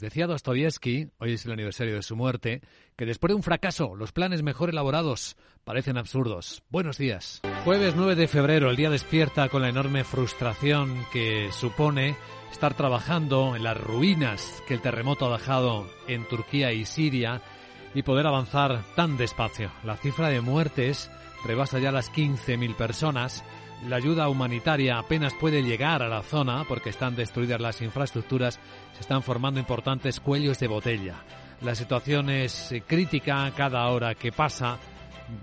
Decía Dostoyevsky, hoy es el aniversario de su muerte, que después de un fracaso, los planes mejor elaborados parecen absurdos. Buenos días. Jueves 9 de febrero, el día despierta con la enorme frustración que supone estar trabajando en las ruinas que el terremoto ha dejado en Turquía y Siria y poder avanzar tan despacio. La cifra de muertes rebasa ya las 15.000 personas la ayuda humanitaria apenas puede llegar a la zona porque están destruidas las infraestructuras, se están formando importantes cuellos de botella. La situación es crítica cada hora que pasa.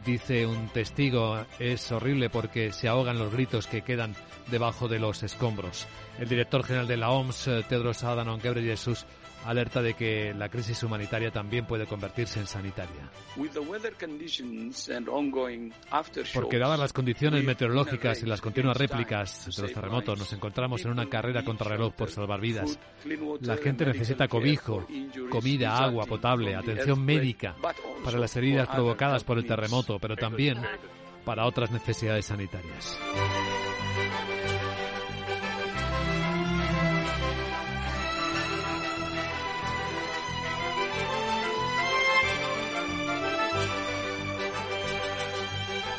Dice un testigo, es horrible porque se ahogan los gritos que quedan debajo de los escombros. El director general de la OMS, Tedros Adhanom Ghebreyesus, alerta de que la crisis humanitaria también puede convertirse en sanitaria. Porque dadas las condiciones meteorológicas y las continuas réplicas de los terremotos, nos encontramos en una carrera contra reloj por salvar vidas. La gente necesita cobijo, comida, agua potable, atención médica para las heridas provocadas por el terremoto, pero también para otras necesidades sanitarias.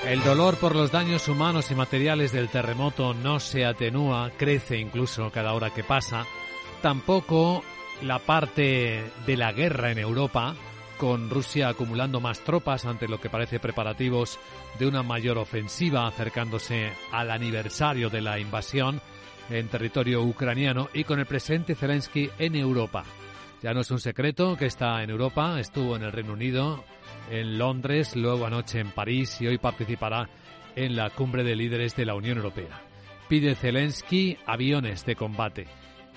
El dolor por los daños humanos y materiales del terremoto no se atenúa, crece incluso cada hora que pasa. Tampoco la parte de la guerra en Europa, con Rusia acumulando más tropas ante lo que parece preparativos de una mayor ofensiva acercándose al aniversario de la invasión en territorio ucraniano y con el presidente Zelensky en Europa. Ya no es un secreto que está en Europa, estuvo en el Reino Unido, en Londres, luego anoche en París y hoy participará en la cumbre de líderes de la Unión Europea. Pide Zelensky aviones de combate.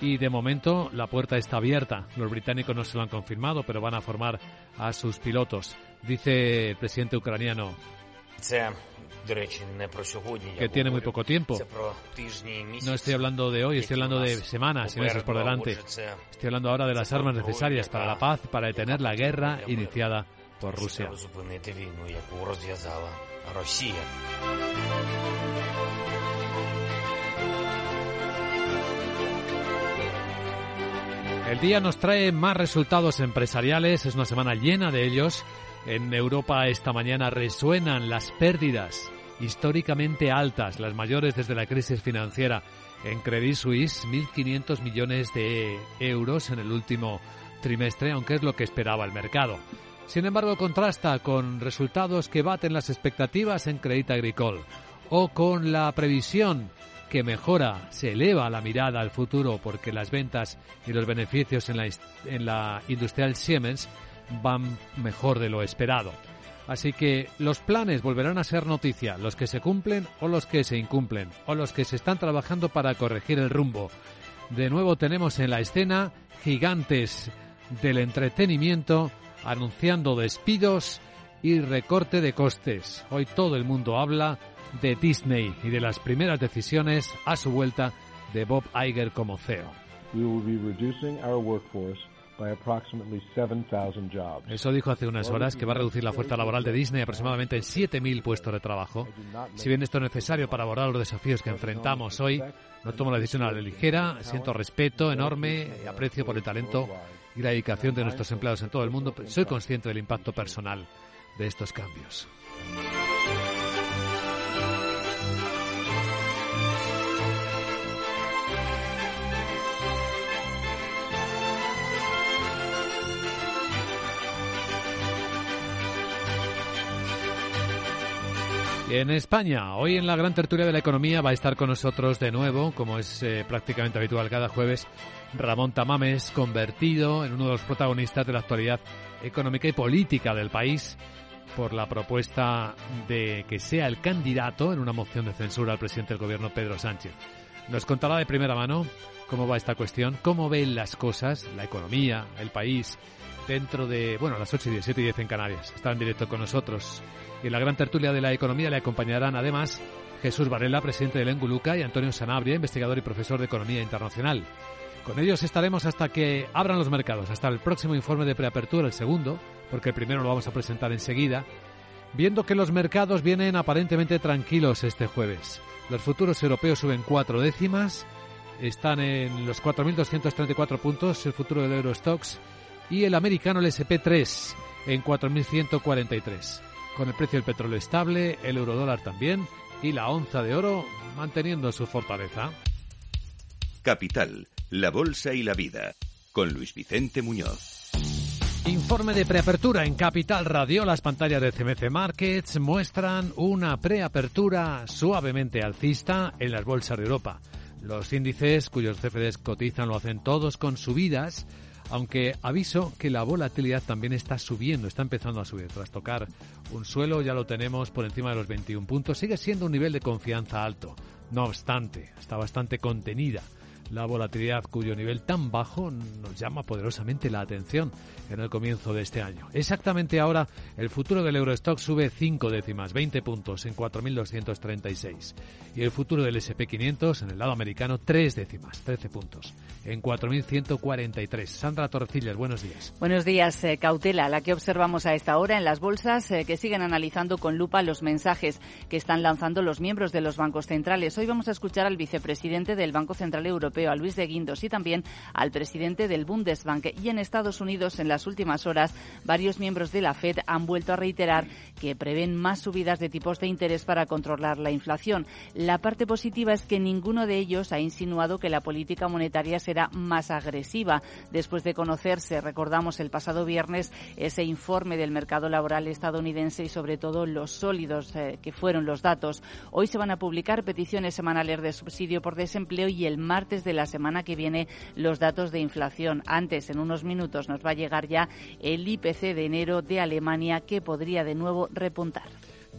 Y de momento la puerta está abierta. Los británicos no se lo han confirmado, pero van a formar a sus pilotos. Dice el presidente ucraniano que tiene muy poco tiempo. No estoy hablando de hoy, estoy hablando de semanas y meses por delante. Estoy hablando ahora de las armas necesarias para la paz, para detener la guerra iniciada por Rusia. El día nos trae más resultados empresariales, es una semana llena de ellos. En Europa esta mañana resuenan las pérdidas históricamente altas, las mayores desde la crisis financiera. En Credit Suisse, 1.500 millones de euros en el último trimestre, aunque es lo que esperaba el mercado. Sin embargo, contrasta con resultados que baten las expectativas en Crédit Agricole o con la previsión que mejora, se eleva la mirada al futuro porque las ventas y los beneficios en la, en la industrial Siemens van mejor de lo esperado. Así que los planes volverán a ser noticia, los que se cumplen o los que se incumplen, o los que se están trabajando para corregir el rumbo. De nuevo tenemos en la escena gigantes del entretenimiento anunciando despidos y recorte de costes. Hoy todo el mundo habla de Disney y de las primeras decisiones a su vuelta de Bob Iger como CEO. Eso dijo hace unas horas que va a reducir la fuerza laboral de Disney aproximadamente en 7.000 puestos de trabajo. Si bien esto es necesario para abordar los desafíos que enfrentamos hoy, no tomo la decisión a la ligera, siento respeto enorme y aprecio por el talento y la dedicación de nuestros empleados en todo el mundo, soy consciente del impacto personal de estos cambios. En España, hoy en la gran tertulia de la economía va a estar con nosotros de nuevo, como es eh, prácticamente habitual cada jueves, Ramón Tamames, convertido en uno de los protagonistas de la actualidad económica y política del país por la propuesta de que sea el candidato en una moción de censura al presidente del gobierno Pedro Sánchez. Nos contará de primera mano cómo va esta cuestión, cómo ven las cosas, la economía, el país, dentro de, bueno, las 8 y 10, 7 y 10 en Canarias. Está en directo con nosotros. Y en la gran tertulia de la economía le acompañarán además Jesús Varela, presidente del Enguluca, y Antonio Sanabria, investigador y profesor de Economía Internacional. Con ellos estaremos hasta que abran los mercados, hasta el próximo informe de preapertura, el segundo, porque el primero lo vamos a presentar enseguida, viendo que los mercados vienen aparentemente tranquilos este jueves. Los futuros europeos suben cuatro décimas, están en los 4.234 puntos el futuro del Eurostox y el americano el SP3 en 4.143. Con el precio del petróleo estable, el eurodólar también y la onza de oro manteniendo su fortaleza. Capital, la Bolsa y la Vida, con Luis Vicente Muñoz. Informe de preapertura en Capital Radio. Las pantallas de CMC Markets muestran una preapertura suavemente alcista en las bolsas de Europa. Los índices cuyos CFDs cotizan lo hacen todos con subidas, aunque aviso que la volatilidad también está subiendo, está empezando a subir. Tras tocar un suelo ya lo tenemos por encima de los 21 puntos. Sigue siendo un nivel de confianza alto. No obstante, está bastante contenida la volatilidad cuyo nivel tan bajo nos llama poderosamente la atención en el comienzo de este año. Exactamente ahora el futuro del Eurostock sube 5 décimas, 20 puntos en 4.236 y el futuro del SP500 en el lado americano 3 décimas, 13 puntos en 4.143. Sandra Torrecillas, buenos días. Buenos días. Eh, cautela, la que observamos a esta hora en las bolsas eh, que siguen analizando con lupa los mensajes que están lanzando los miembros de los bancos centrales. Hoy vamos a escuchar al vicepresidente del Banco Central Europeo a Luis de Guindos y también al presidente del Bundesbank. Y en Estados Unidos, en las últimas horas, varios miembros de la Fed han vuelto a reiterar que prevén más subidas de tipos de interés para controlar la inflación. La parte positiva es que ninguno de ellos ha insinuado que la política monetaria será más agresiva. Después de conocerse, recordamos el pasado viernes, ese informe del mercado laboral estadounidense y sobre todo los sólidos eh, que fueron los datos. Hoy se van a publicar peticiones semanales de subsidio por desempleo y el martes de de la semana que viene los datos de inflación. Antes, en unos minutos, nos va a llegar ya el IPC de enero de Alemania que podría de nuevo repuntar.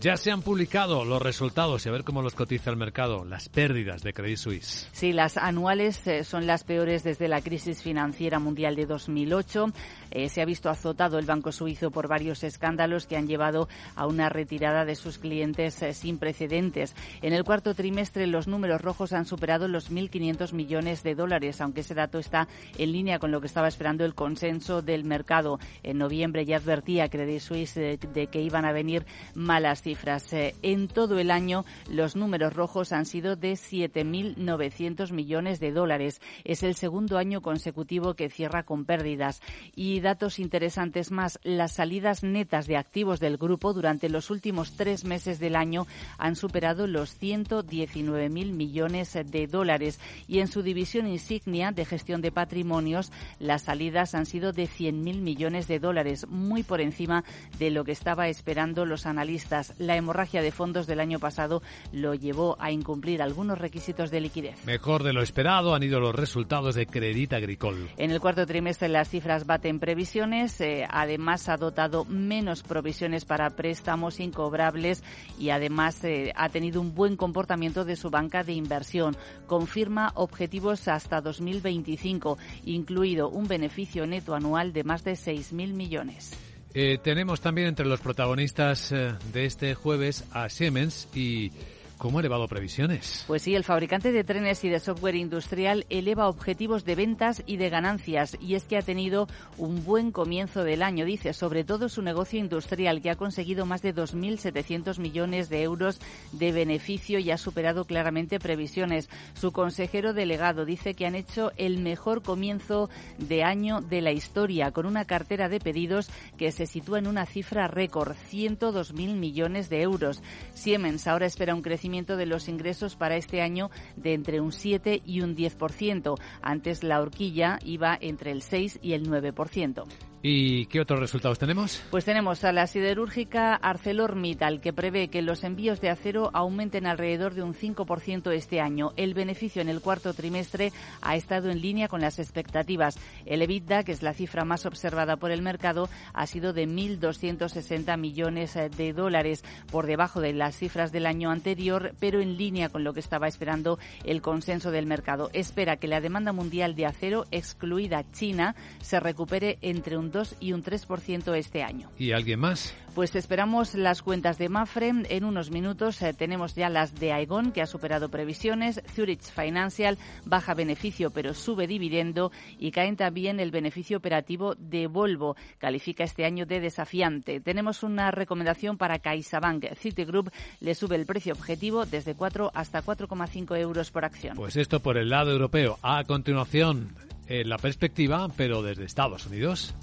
Ya se han publicado los resultados y a ver cómo los cotiza el mercado, las pérdidas de Credit Suisse. Sí, las anuales eh, son las peores desde la crisis financiera mundial de 2008. Eh, se ha visto azotado el Banco Suizo por varios escándalos que han llevado a una retirada de sus clientes eh, sin precedentes. En el cuarto trimestre los números rojos han superado los 1.500 millones de dólares, aunque ese dato está en línea con lo que estaba esperando el consenso del mercado. En noviembre ya advertía Credit Suisse de que iban a venir malas cifras. Eh, en todo el año los números rojos han sido de 7.900 millones de dólares. Es el segundo año consecutivo que cierra con pérdidas. Y datos interesantes más, las salidas netas de activos del grupo durante los últimos tres meses del año han superado los 119.000 millones de dólares. Y en su división insignia de gestión de patrimonios, las salidas han sido de 100.000 millones de dólares, muy por encima de lo que estaba esperando los analistas la hemorragia de fondos del año pasado lo llevó a incumplir algunos requisitos de liquidez. Mejor de lo esperado han ido los resultados de Credit Agricole. En el cuarto trimestre las cifras baten previsiones. Eh, además ha dotado menos provisiones para préstamos incobrables y además eh, ha tenido un buen comportamiento de su banca de inversión. Confirma objetivos hasta 2025, incluido un beneficio neto anual de más de 6.000 millones. Eh, tenemos también entre los protagonistas eh, de este jueves a Siemens y ¿Cómo ha elevado previsiones? Pues sí, el fabricante de trenes y de software industrial eleva objetivos de ventas y de ganancias y es que ha tenido un buen comienzo del año, dice, sobre todo su negocio industrial que ha conseguido más de 2.700 millones de euros de beneficio y ha superado claramente previsiones. Su consejero delegado dice que han hecho el mejor comienzo de año de la historia con una cartera de pedidos que se sitúa en una cifra récord, 102.000 millones de euros. Siemens ahora espera un crecimiento de los ingresos para este año de entre un 7 y un 10%. Antes la horquilla iba entre el 6 y el 9%. ¿Y qué otros resultados tenemos? Pues tenemos a la siderúrgica ArcelorMittal, que prevé que los envíos de acero aumenten alrededor de un 5% este año. El beneficio en el cuarto trimestre ha estado en línea con las expectativas. El EBITDA, que es la cifra más observada por el mercado, ha sido de 1.260 millones de dólares, por debajo de las cifras del año anterior, pero en línea con lo que estaba esperando el consenso del mercado. Espera que la demanda mundial de acero, excluida China, se recupere entre un 2 y un 3% este año. ¿Y alguien más? Pues esperamos las cuentas de Mafre. En unos minutos eh, tenemos ya las de Aegon, que ha superado previsiones. Zurich Financial baja beneficio, pero sube dividendo. Y caen también el beneficio operativo de Volvo. Califica este año de desafiante. Tenemos una recomendación para CaixaBank. Citigroup le sube el precio objetivo desde 4 hasta 4,5 euros por acción. Pues esto por el lado europeo. A continuación, eh, la perspectiva, pero desde Estados Unidos.